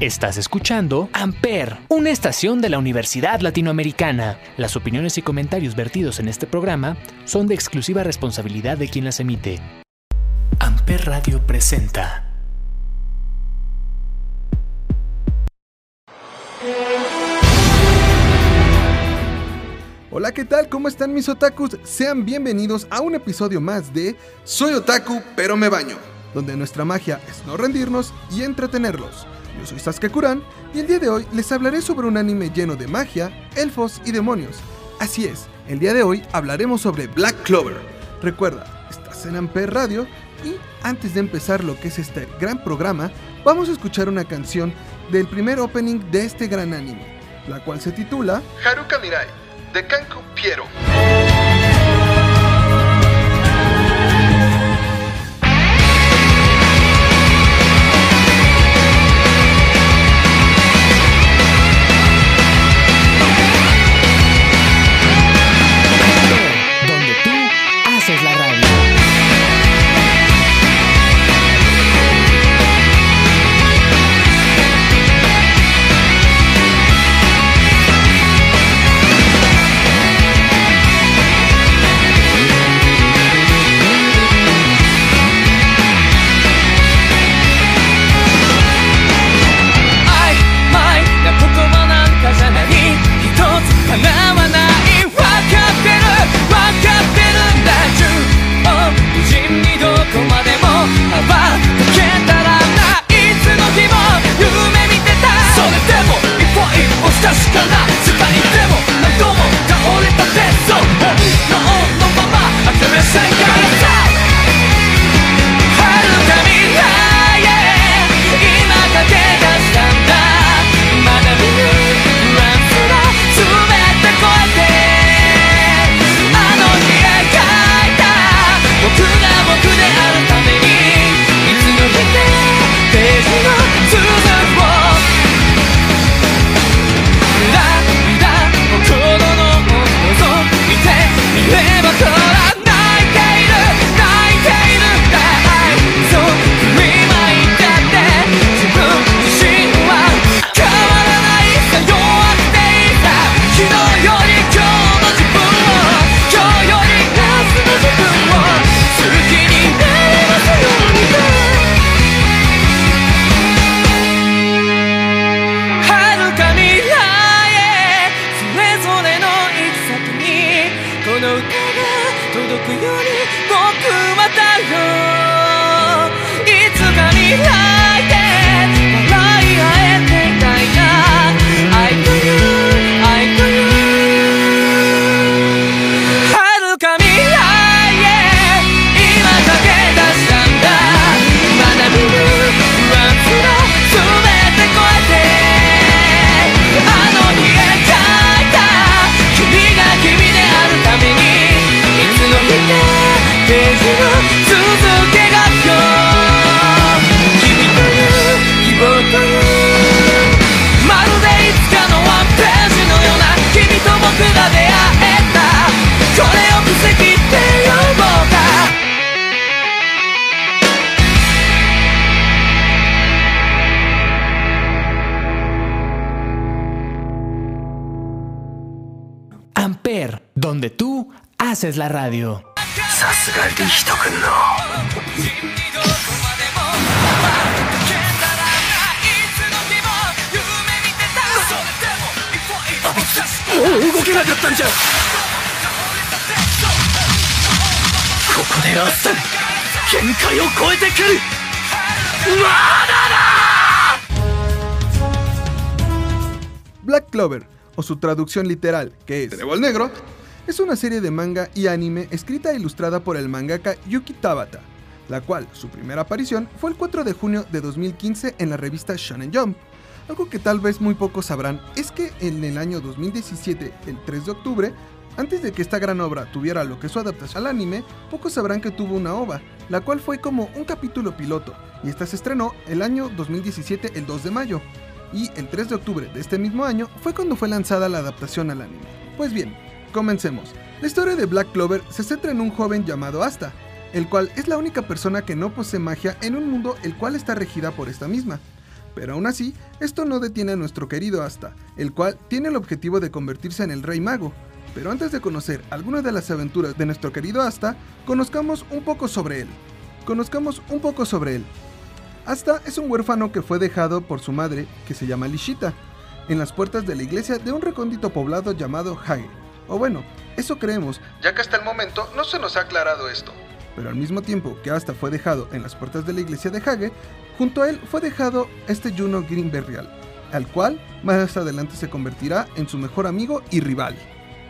Estás escuchando Amper, una estación de la Universidad Latinoamericana. Las opiniones y comentarios vertidos en este programa son de exclusiva responsabilidad de quien las emite. Amper Radio presenta. Hola, ¿qué tal? ¿Cómo están mis otakus? Sean bienvenidos a un episodio más de Soy otaku, pero me baño, donde nuestra magia es no rendirnos y entretenerlos. Yo soy Sasuke Kuran y el día de hoy les hablaré sobre un anime lleno de magia, elfos y demonios. Así es, el día de hoy hablaremos sobre Black Clover. Recuerda, estás en Amper Radio y antes de empezar lo que es este gran programa, vamos a escuchar una canción del primer opening de este gran anime, la cual se titula Haruka Mirai de Kanku Piero. haces la radio. Black Clover, o su traducción literal, que es Trébol Negro, es una serie de manga y anime escrita e ilustrada por el mangaka Yuki Tabata, la cual su primera aparición fue el 4 de junio de 2015 en la revista Shonen Jump. Algo que tal vez muy pocos sabrán es que en el año 2017, el 3 de octubre, antes de que esta gran obra tuviera lo que es su adaptación al anime, pocos sabrán que tuvo una ova, la cual fue como un capítulo piloto, y esta se estrenó el año 2017, el 2 de mayo. y el 3 de octubre de este mismo año fue cuando fue lanzada la adaptación al anime. Pues bien, comencemos. La historia de Black Clover se centra en un joven llamado Asta, el cual es la única persona que no posee magia en un mundo el cual está regida por esta misma. Pero aún así, esto no detiene a nuestro querido Asta, el cual tiene el objetivo de convertirse en el Rey Mago. Pero antes de conocer algunas de las aventuras de nuestro querido Asta, conozcamos un poco sobre él. Conozcamos un poco sobre él. Asta es un huérfano que fue dejado por su madre, que se llama Lishita, en las puertas de la iglesia de un recóndito poblado llamado Hage. O bueno, eso creemos, ya que hasta el momento no se nos ha aclarado esto. Pero al mismo tiempo que Asta fue dejado en las puertas de la iglesia de Hage, junto a él fue dejado este Juno Greenberrial, al cual más adelante se convertirá en su mejor amigo y rival.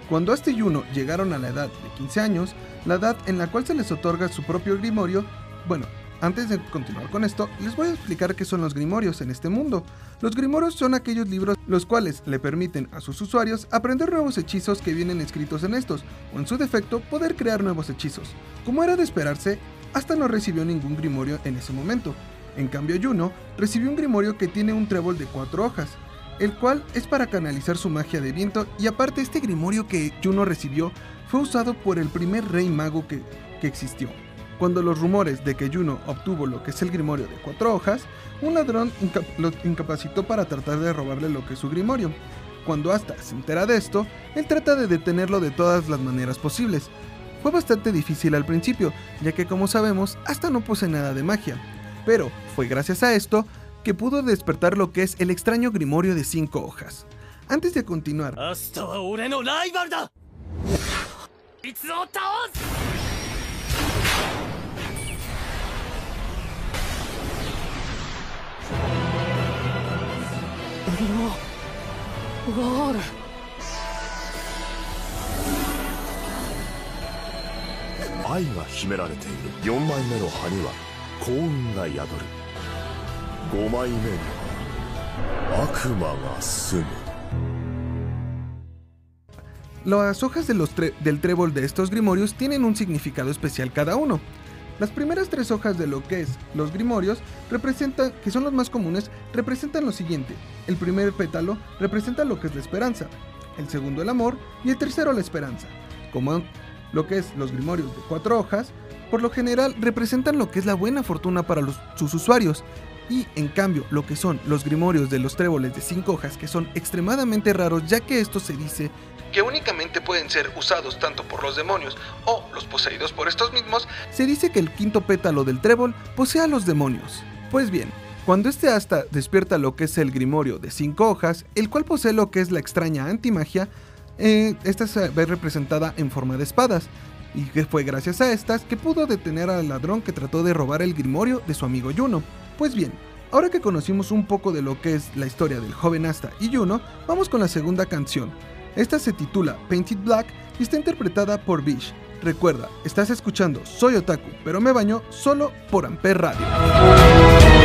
Cuando Asta y Juno llegaron a la edad de 15 años, la edad en la cual se les otorga su propio grimorio, bueno, antes de continuar con esto, les voy a explicar qué son los grimorios en este mundo. Los grimorios son aquellos libros los cuales le permiten a sus usuarios aprender nuevos hechizos que vienen escritos en estos, o en su defecto, poder crear nuevos hechizos. Como era de esperarse, hasta no recibió ningún grimorio en ese momento. En cambio, Juno recibió un grimorio que tiene un trébol de cuatro hojas, el cual es para canalizar su magia de viento y aparte este grimorio que Juno recibió fue usado por el primer rey mago que, que existió. Cuando los rumores de que Juno obtuvo lo que es el grimorio de cuatro hojas, un ladrón lo incapacitó para tratar de robarle lo que es su grimorio. Cuando Asta se entera de esto, él trata de detenerlo de todas las maneras posibles. Fue bastante difícil al principio, ya que como sabemos, Asta no posee nada de magia. Pero fue gracias a esto que pudo despertar lo que es el extraño grimorio de cinco hojas. Antes de continuar, Las hojas de los del trébol de estos grimorios tienen un significado especial cada uno. Las primeras tres hojas de lo que es los grimorios representan, que son los más comunes, representan lo siguiente. El primer pétalo representa lo que es la esperanza, el segundo el amor y el tercero la esperanza. Como lo que es los grimorios de cuatro hojas, por lo general representan lo que es la buena fortuna para sus usuarios. Y en cambio, lo que son los grimorios de los tréboles de cinco hojas, que son extremadamente raros, ya que esto se dice que únicamente pueden ser usados tanto por los demonios o los poseídos por estos mismos, se dice que el quinto pétalo del trébol posee a los demonios. Pues bien, cuando este asta despierta lo que es el grimorio de cinco hojas, el cual posee lo que es la extraña antimagia, eh, esta se ve representada en forma de espadas, y que fue gracias a estas que pudo detener al ladrón que trató de robar el grimorio de su amigo Juno. Pues bien, ahora que conocimos un poco de lo que es la historia del joven Asta y Juno, vamos con la segunda canción, esta se titula Painted Black y está interpretada por Bish. Recuerda, estás escuchando Soy Otaku, pero me baño solo por Amper Radio.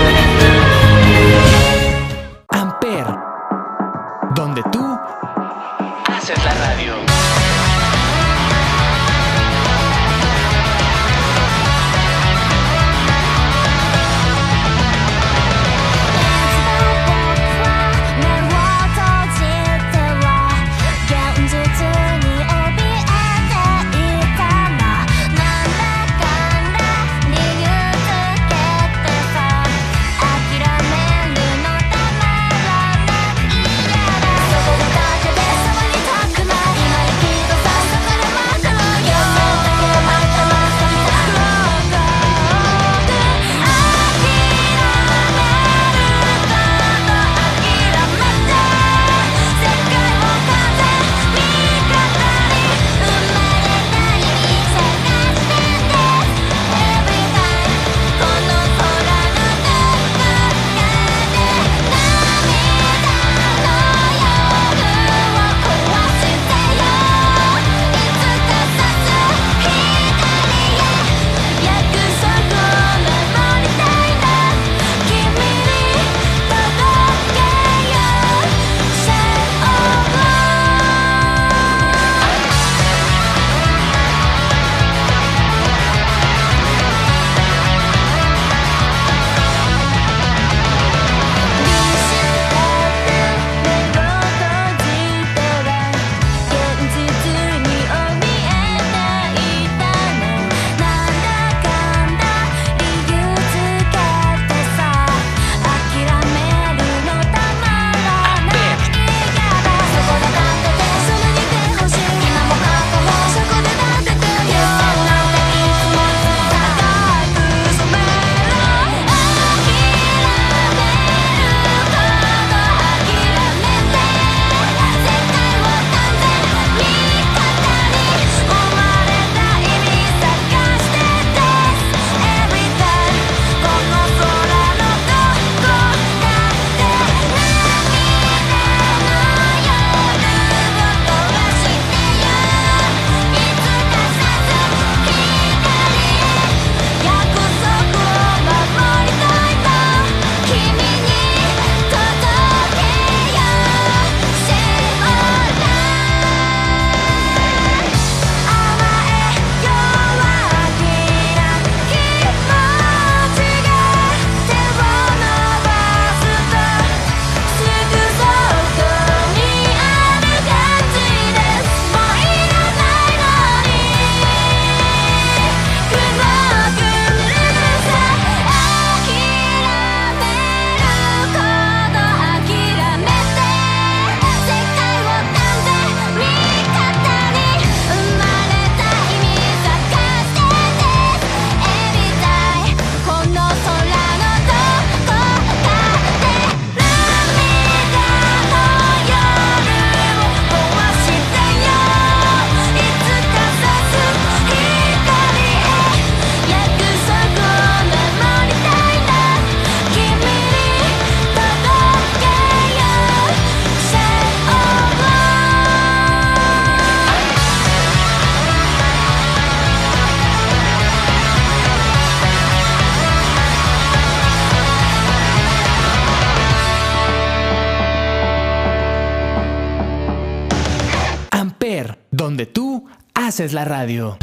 Donde tú haces la radio.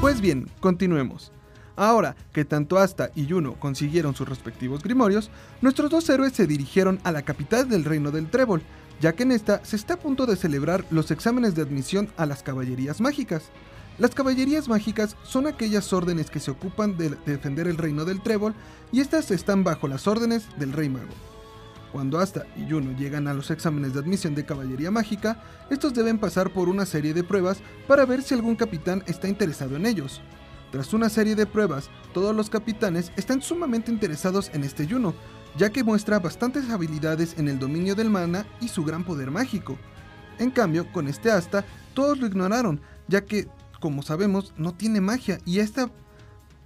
Pues bien, continuemos. Ahora que tanto Asta y Juno consiguieron sus respectivos grimorios, nuestros dos héroes se dirigieron a la capital del reino del Trébol, ya que en esta se está a punto de celebrar los exámenes de admisión a las caballerías mágicas. Las caballerías mágicas son aquellas órdenes que se ocupan de defender el reino del Trébol y estas están bajo las órdenes del Rey Mago. Cuando Asta y Juno llegan a los exámenes de admisión de caballería mágica, estos deben pasar por una serie de pruebas para ver si algún capitán está interesado en ellos. Tras una serie de pruebas, todos los capitanes están sumamente interesados en este Juno, ya que muestra bastantes habilidades en el dominio del mana y su gran poder mágico. En cambio, con este Asta, todos lo ignoraron, ya que, como sabemos, no tiene magia y esta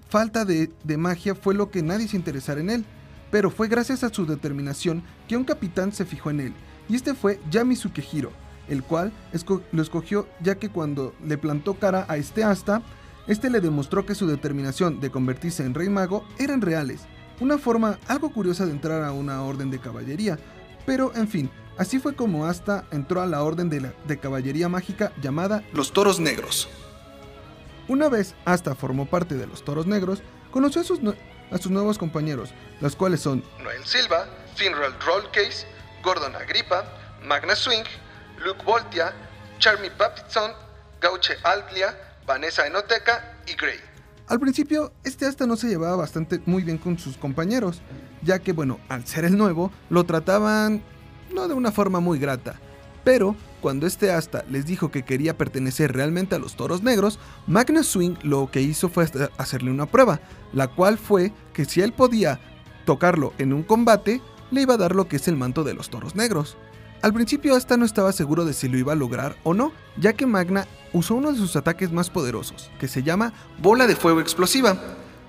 falta de, de magia fue lo que nadie se interesara en él pero fue gracias a su determinación que un capitán se fijó en él, y este fue Yami Sukehiro, el cual lo escogió ya que cuando le plantó cara a este asta, este le demostró que su determinación de convertirse en rey mago eran reales, una forma algo curiosa de entrar a una orden de caballería, pero en fin, así fue como Asta entró a la orden de, de caballería mágica llamada los Toros Negros. Una vez Asta formó parte de los Toros Negros, conoció a sus, a sus nuevos compañeros, los cuales son Noel Silva, Finral Rollcase, Gordon Agrippa, Magna Swing, Luke Voltia, Charmy Baptison, Gauche Altlia, Vanessa Enoteca y Gray. Al principio, este hasta no se llevaba bastante muy bien con sus compañeros, ya que, bueno, al ser el nuevo, lo trataban no de una forma muy grata. Pero, cuando este asta les dijo que quería pertenecer realmente a los toros negros, Magna Swing lo que hizo fue hacerle una prueba, la cual fue que si él podía tocarlo en un combate, le iba a dar lo que es el manto de los toros negros. Al principio Asta no estaba seguro de si lo iba a lograr o no, ya que Magna usó uno de sus ataques más poderosos, que se llama Bola de Fuego Explosiva.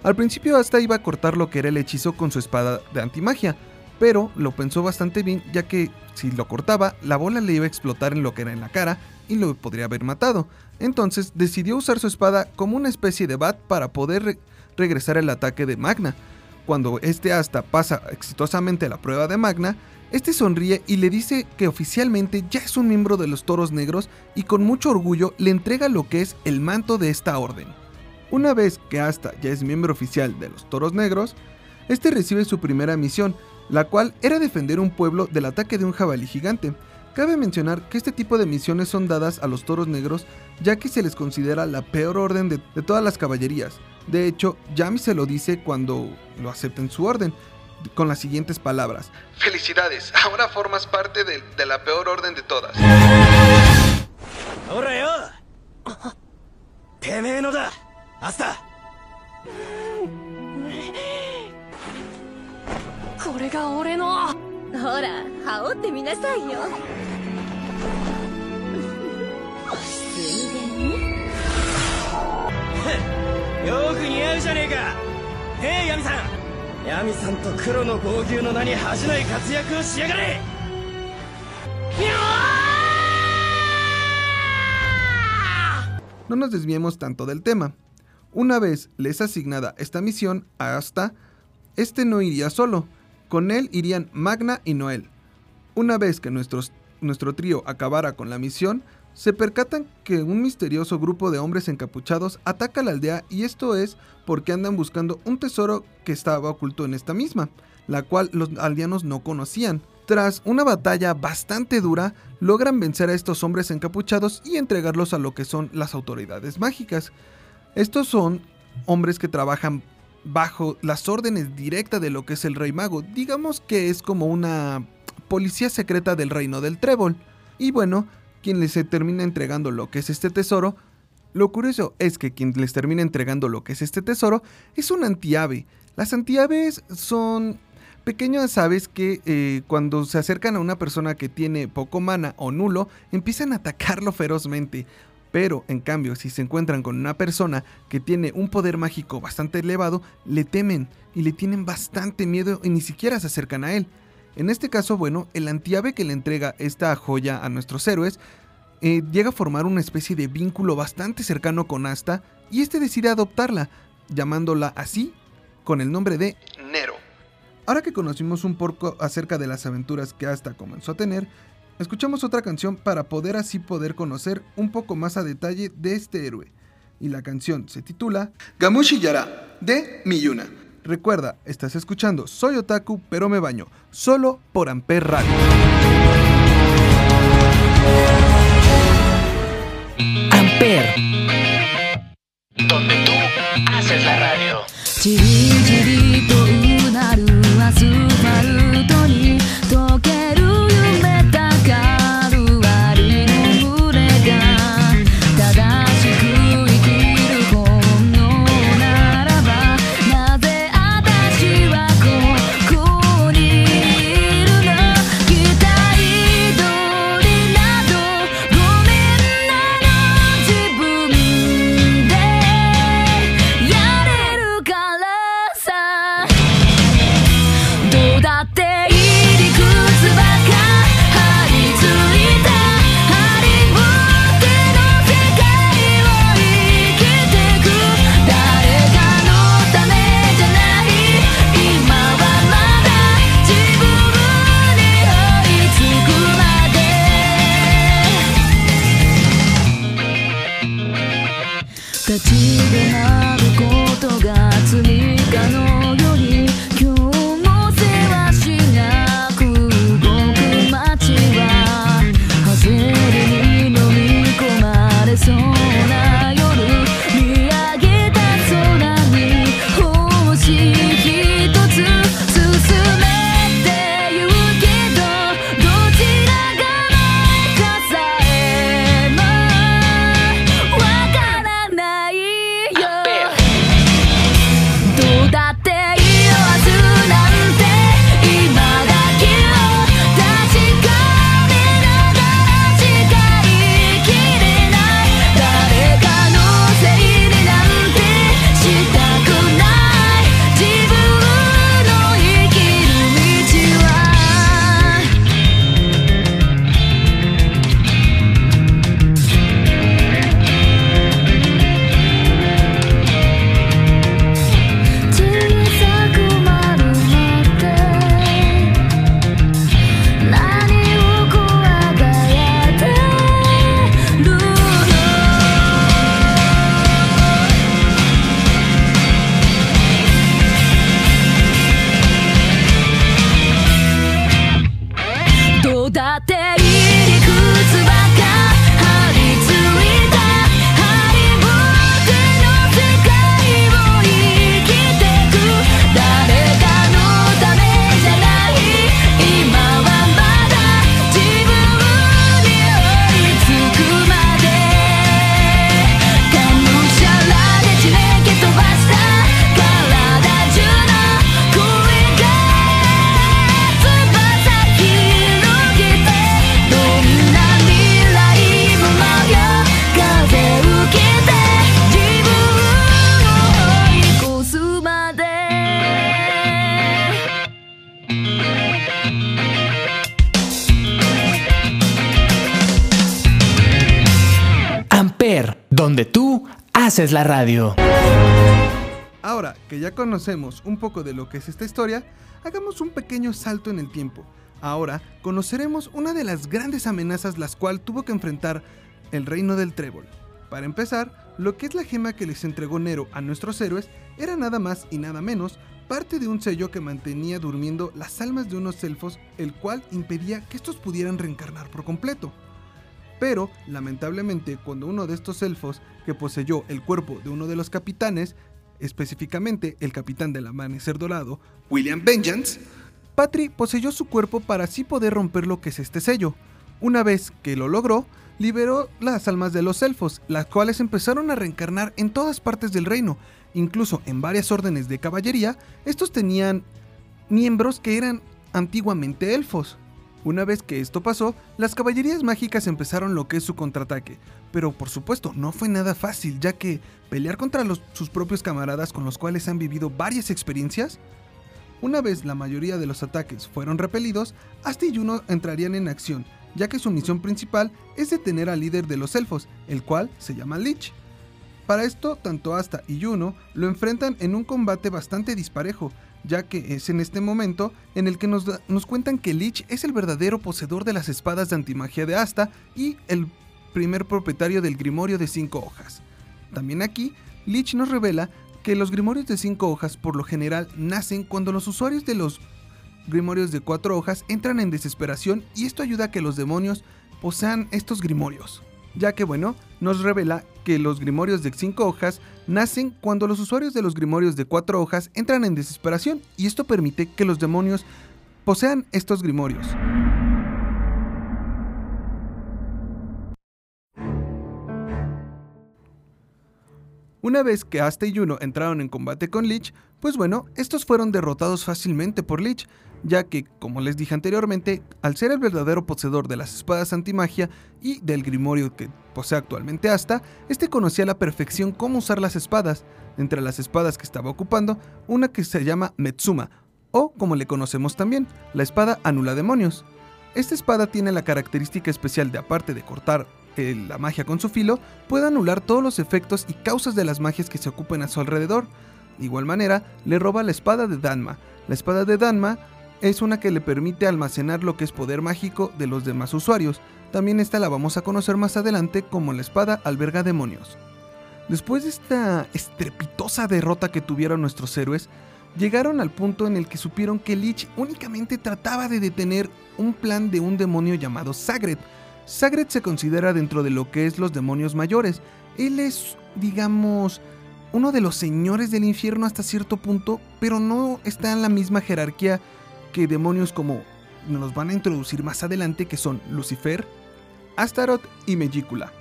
Al principio Asta iba a cortar lo que era el hechizo con su espada de antimagia, pero lo pensó bastante bien ya que si lo cortaba, la bola le iba a explotar en lo que era en la cara y lo podría haber matado. Entonces decidió usar su espada como una especie de bat para poder regresar el ataque de Magna. Cuando este asta pasa exitosamente la prueba de Magna, este sonríe y le dice que oficialmente ya es un miembro de los Toros Negros y con mucho orgullo le entrega lo que es el manto de esta orden. Una vez que Asta ya es miembro oficial de los Toros Negros, este recibe su primera misión, la cual era defender un pueblo del ataque de un jabalí gigante. Cabe mencionar que este tipo de misiones son dadas a los toros negros ya que se les considera la peor orden de, todas las caballerías. De hecho, Yami se lo dice cuando lo acepta en su orden, con las siguientes palabras. Felicidades, ahora formas parte de, de la peor orden de todas. これが俺のほら羽織ってみなさいよ水田よく似合うじゃねえかねえヤミさんヤミさんと黒の防牛の名に恥じない活躍をしやがれ No nos desviemos tanto del tema. Una vez les asignada esta misión a Asta, este no iría solo, con él irían Magna y Noel. Una vez que nuestro trío acabara con la misión, se percatan que un misterioso grupo de hombres encapuchados ataca la aldea y esto es porque andan buscando un tesoro que estaba oculto en esta misma, la cual los aldeanos no conocían. Tras una batalla bastante dura, logran vencer a estos hombres encapuchados y entregarlos a lo que son las autoridades mágicas. Estos son hombres que trabajan bajo las órdenes directas de lo que es el Rey Mago. Digamos que es como una policía secreta del reino del Trébol. Y bueno, quien les termina entregando lo que es este tesoro. Lo curioso es que quien les termina entregando lo que es este tesoro es un antiave. Las antiaves son pequeñas aves que eh, cuando se acercan a una persona que tiene poco mana o nulo, empiezan a atacarlo ferozmente. Pero, en cambio, si se encuentran con una persona que tiene un poder mágico bastante elevado, le temen y le tienen bastante miedo y ni siquiera se acercan a él. En este caso, bueno, el antiave que le entrega esta joya a nuestros héroes eh, llega a formar una especie de vínculo bastante cercano con Asta y este decide adoptarla, llamándola así con el nombre de Nero. Ahora que conocimos un poco acerca de las aventuras que Asta comenzó a tener, escuchamos otra canción para poder así poder conocer un poco más a detalle de este héroe. Y la canción se titula Gamushi Yara de Miyuna. Recuerda, estás escuchando Soy Otaku pero me baño, solo por Amper Radio. Amper, donde tú haces la radio. Haces la radio. Ahora que ya conocemos un poco de lo que es esta historia, hagamos un pequeño salto en el tiempo. Ahora conoceremos una de las grandes amenazas las cual tuvo que enfrentar el reino del trébol. Para empezar, lo que es la gema que les entregó Nero a nuestros héroes era nada más y nada menos parte de un sello que mantenía durmiendo las almas de unos elfos, el cual impedía que estos pudieran reencarnar por completo. Pero, lamentablemente, cuando uno de estos elfos, que poseyó el cuerpo de uno de los capitanes, específicamente el capitán del amanecer dorado, William Vengeance, Patri poseyó su cuerpo para así poder romper lo que es este sello. Una vez que lo logró, liberó las almas de los elfos, las cuales empezaron a reencarnar en todas partes del reino, incluso en varias órdenes de caballería, estos tenían miembros que eran antiguamente elfos. Una vez que esto pasó, las caballerías mágicas empezaron lo que es su contraataque, pero por supuesto no fue nada fácil, ya que pelear contra sus propios camaradas con los cuales han vivido varias experiencias, una vez la mayoría de los ataques fueron repelidos, Asti y Juno entrarían en acción, ya que su misión principal es detener al líder de los elfos, el cual se llama Lich. Para esto, tanto Asta y Juno lo enfrentan en un combate bastante disparejo, ya que es en este momento en el que nos, nos cuentan que Lich es el verdadero poseedor de las espadas de antimagia de Asta y el primer propietario del Grimorio de cinco hojas. También aquí, Lich nos revela que los Grimorios de cinco hojas por lo general nacen cuando los usuarios de los Grimorios de cuatro hojas entran en desesperación y esto ayuda a que los demonios posean estos Grimorios. Ya que bueno, nos revela que los Grimorios de cinco hojas nacen cuando los usuarios de los Grimorios de cuatro hojas entran en desesperación y esto permite que los demonios posean estos Grimorios. Una vez que Asta y Juno entraron en combate con Lich, pues bueno, estos fueron derrotados fácilmente por Lich, ya que, como les dije anteriormente, al ser el verdadero poseedor de las espadas antimagia y del grimorio que posee actualmente Asta, este conocía a la perfección cómo usar las espadas. Entre las espadas que estaba ocupando, una que se llama Metsuma, o como le conocemos también, la espada anula demonios. Esta espada tiene la característica especial de aparte de cortar eh, la magia con su filo, puede anular todos los efectos y causas de las magias que se ocupen a su alrededor. De igual manera, le roba la espada de Danma. La espada de Danma es una que le permite almacenar lo que es poder mágico de los demás usuarios. También esta la vamos a conocer más adelante como la espada alberga demonios. Después de esta estrepitosa derrota que tuvieron nuestros héroes, llegaron al punto en el que supieron que Lich únicamente trataba de detener un plan de un demonio llamado Sagred. Sagred se considera dentro de lo que es los demonios mayores. Él es, digamos, uno de los señores del infierno hasta cierto punto, pero no está en la misma jerarquía que demonios como nos van a introducir más adelante, que son Lucifer, Astaroth y Megicula.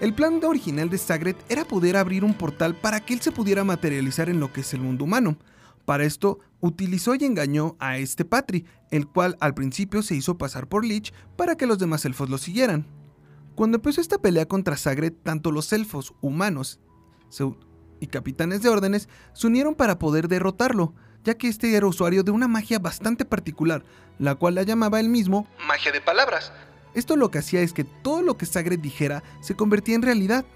El plan original de Sagred era poder abrir un portal para que él se pudiera materializar en lo que es el mundo humano. Para esto, utilizó y engañó a este Patri, el cual al principio se hizo pasar por Lich para que los demás elfos lo siguieran. Cuando empezó esta pelea contra Sagred, tanto los elfos, humanos y capitanes de órdenes se unieron para poder derrotarlo, ya que este era usuario de una magia bastante particular, la cual la llamaba él mismo magia de palabras. Esto lo que hacía es que todo lo que Sagred dijera se convertía en realidad.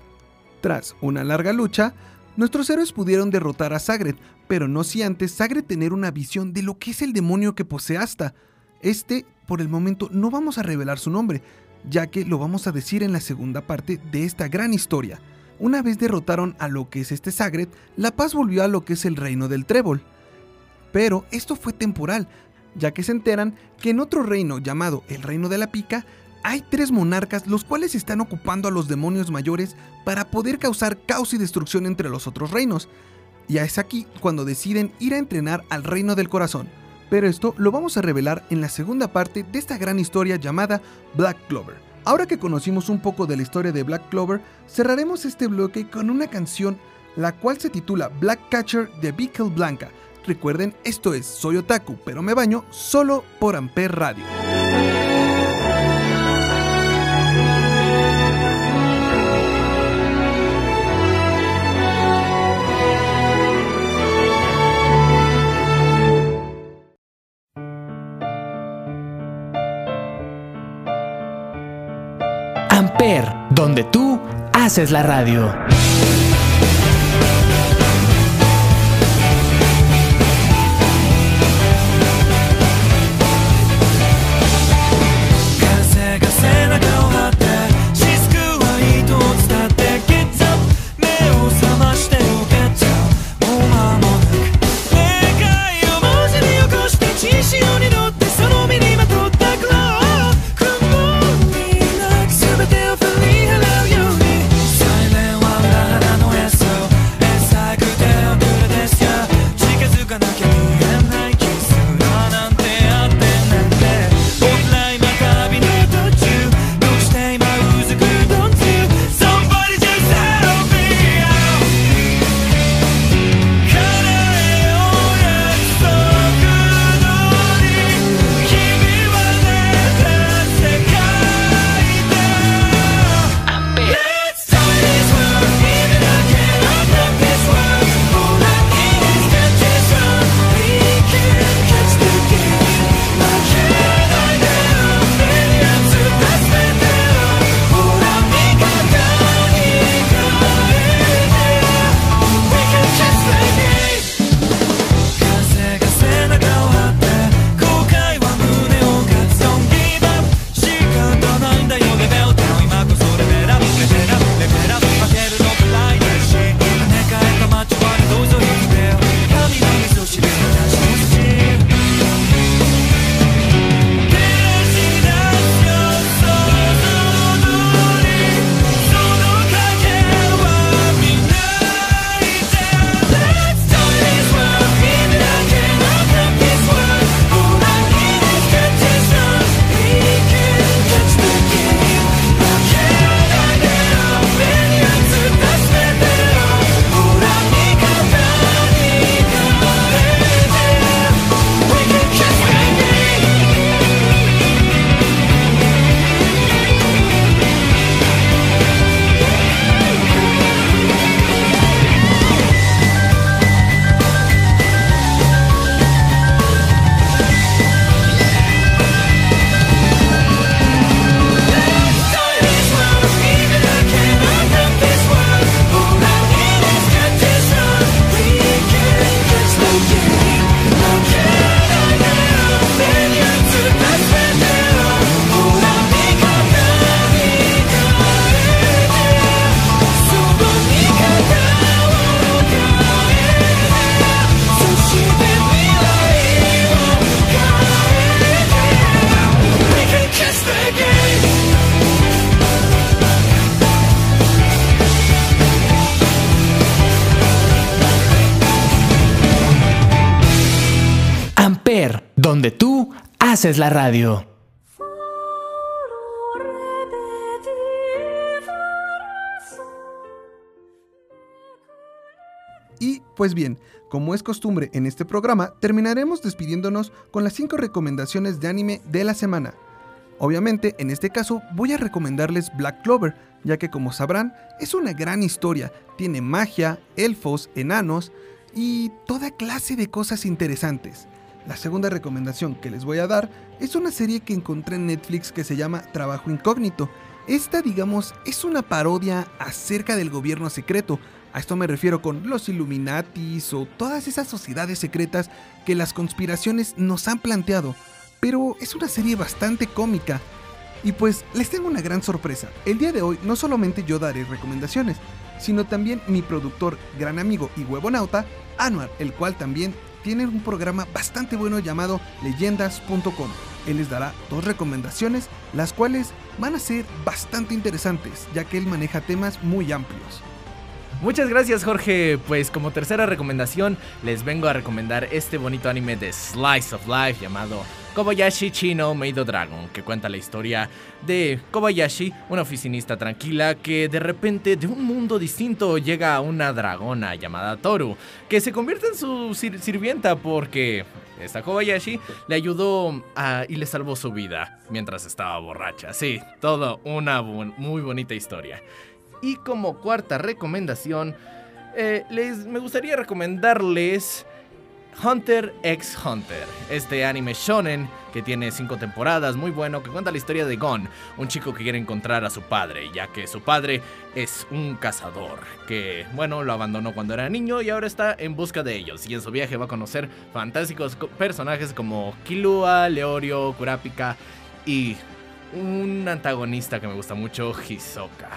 Tras una larga lucha, nuestros héroes pudieron derrotar a Sagred, pero no si antes Sagred tener una visión de lo que es el demonio que posee Asta. Este, por el momento, no vamos a revelar su nombre, ya que lo vamos a decir en la segunda parte de esta gran historia. Una vez derrotaron a lo que es este Sagred, la paz volvió a lo que es el reino del Trébol. Pero esto fue temporal, ya que se enteran que en otro reino llamado el Reino de la Pica hay tres monarcas los cuales están ocupando a los demonios mayores para poder causar caos y destrucción entre los otros reinos. Y es aquí cuando deciden ir a entrenar al Reino del Corazón. Pero esto lo vamos a revelar en la segunda parte de esta gran historia llamada Black Clover. Ahora que conocimos un poco de la historia de Black Clover, cerraremos este bloque con una canción la cual se titula Black Catcher de Bickel Blanca. Recuerden, esto es Soy Otaku, pero me baño solo por Amper Radio. Amper, donde tú haces la radio.「donde tú haces la radio. Y pues bien, como es costumbre en este programa, terminaremos despidiéndonos con las 5 recomendaciones de anime de la semana. Obviamente, en este caso, voy a recomendarles Black Clover, ya que como sabrán, es una gran historia, tiene magia, elfos, enanos y toda clase de cosas interesantes. La segunda recomendación que les voy a dar es una serie que encontré en Netflix que se llama Trabajo Incógnito. Esta, digamos, es una parodia acerca del gobierno secreto. A esto me refiero con los Illuminatis o todas esas sociedades secretas que las conspiraciones nos han planteado. Pero es una serie bastante cómica. Y pues les tengo una gran sorpresa. El día de hoy no solamente yo daré recomendaciones, sino también mi productor, gran amigo y huevonauta, Anuar, el cual también tiene un programa bastante bueno llamado leyendas.com. Él les dará dos recomendaciones, las cuales van a ser bastante interesantes, ya que él maneja temas muy amplios. Muchas gracias Jorge, pues como tercera recomendación les vengo a recomendar este bonito anime de Slice of Life llamado Kobayashi Chino Meido Dragon, que cuenta la historia de Kobayashi, una oficinista tranquila que de repente de un mundo distinto llega una dragona llamada Toru, que se convierte en su sir- sirvienta porque esta Kobayashi le ayudó a- y le salvó su vida mientras estaba borracha. Sí, todo una muy bonita historia. Y como cuarta recomendación, eh, les, me gustaría recomendarles Hunter x Hunter, este anime shonen que tiene cinco temporadas, muy bueno, que cuenta la historia de Gon, un chico que quiere encontrar a su padre, ya que su padre es un cazador, que, bueno, lo abandonó cuando era niño y ahora está en busca de ellos, y en su viaje va a conocer fantásticos co- personajes como Killua, Leorio, Kurapika y un antagonista que me gusta mucho, Hisoka.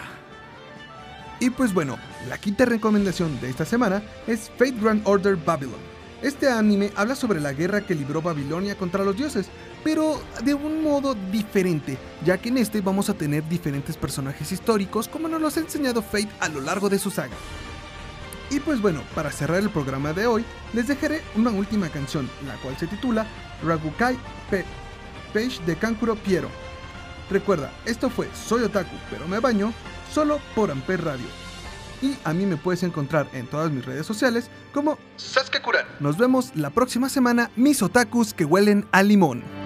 Y pues bueno, la quinta recomendación de esta semana es Fate Grand Order Babylon. Este anime habla sobre la guerra que libró Babilonia contra los dioses, pero de un modo diferente, ya que en este vamos a tener diferentes personajes históricos como nos los ha enseñado Fate a lo largo de su saga. Y pues bueno, para cerrar el programa de hoy, les dejaré una última canción, la cual se titula Ragukai Pe Page de Kankuro Piero. Recuerda, esto fue Soy Otaku, pero me baño, solo por Amper Radio. Y a mí me puedes encontrar en todas mis redes sociales como Sasuke Kuran. nos vemos la próxima semana, mis otakus que huelen a limón.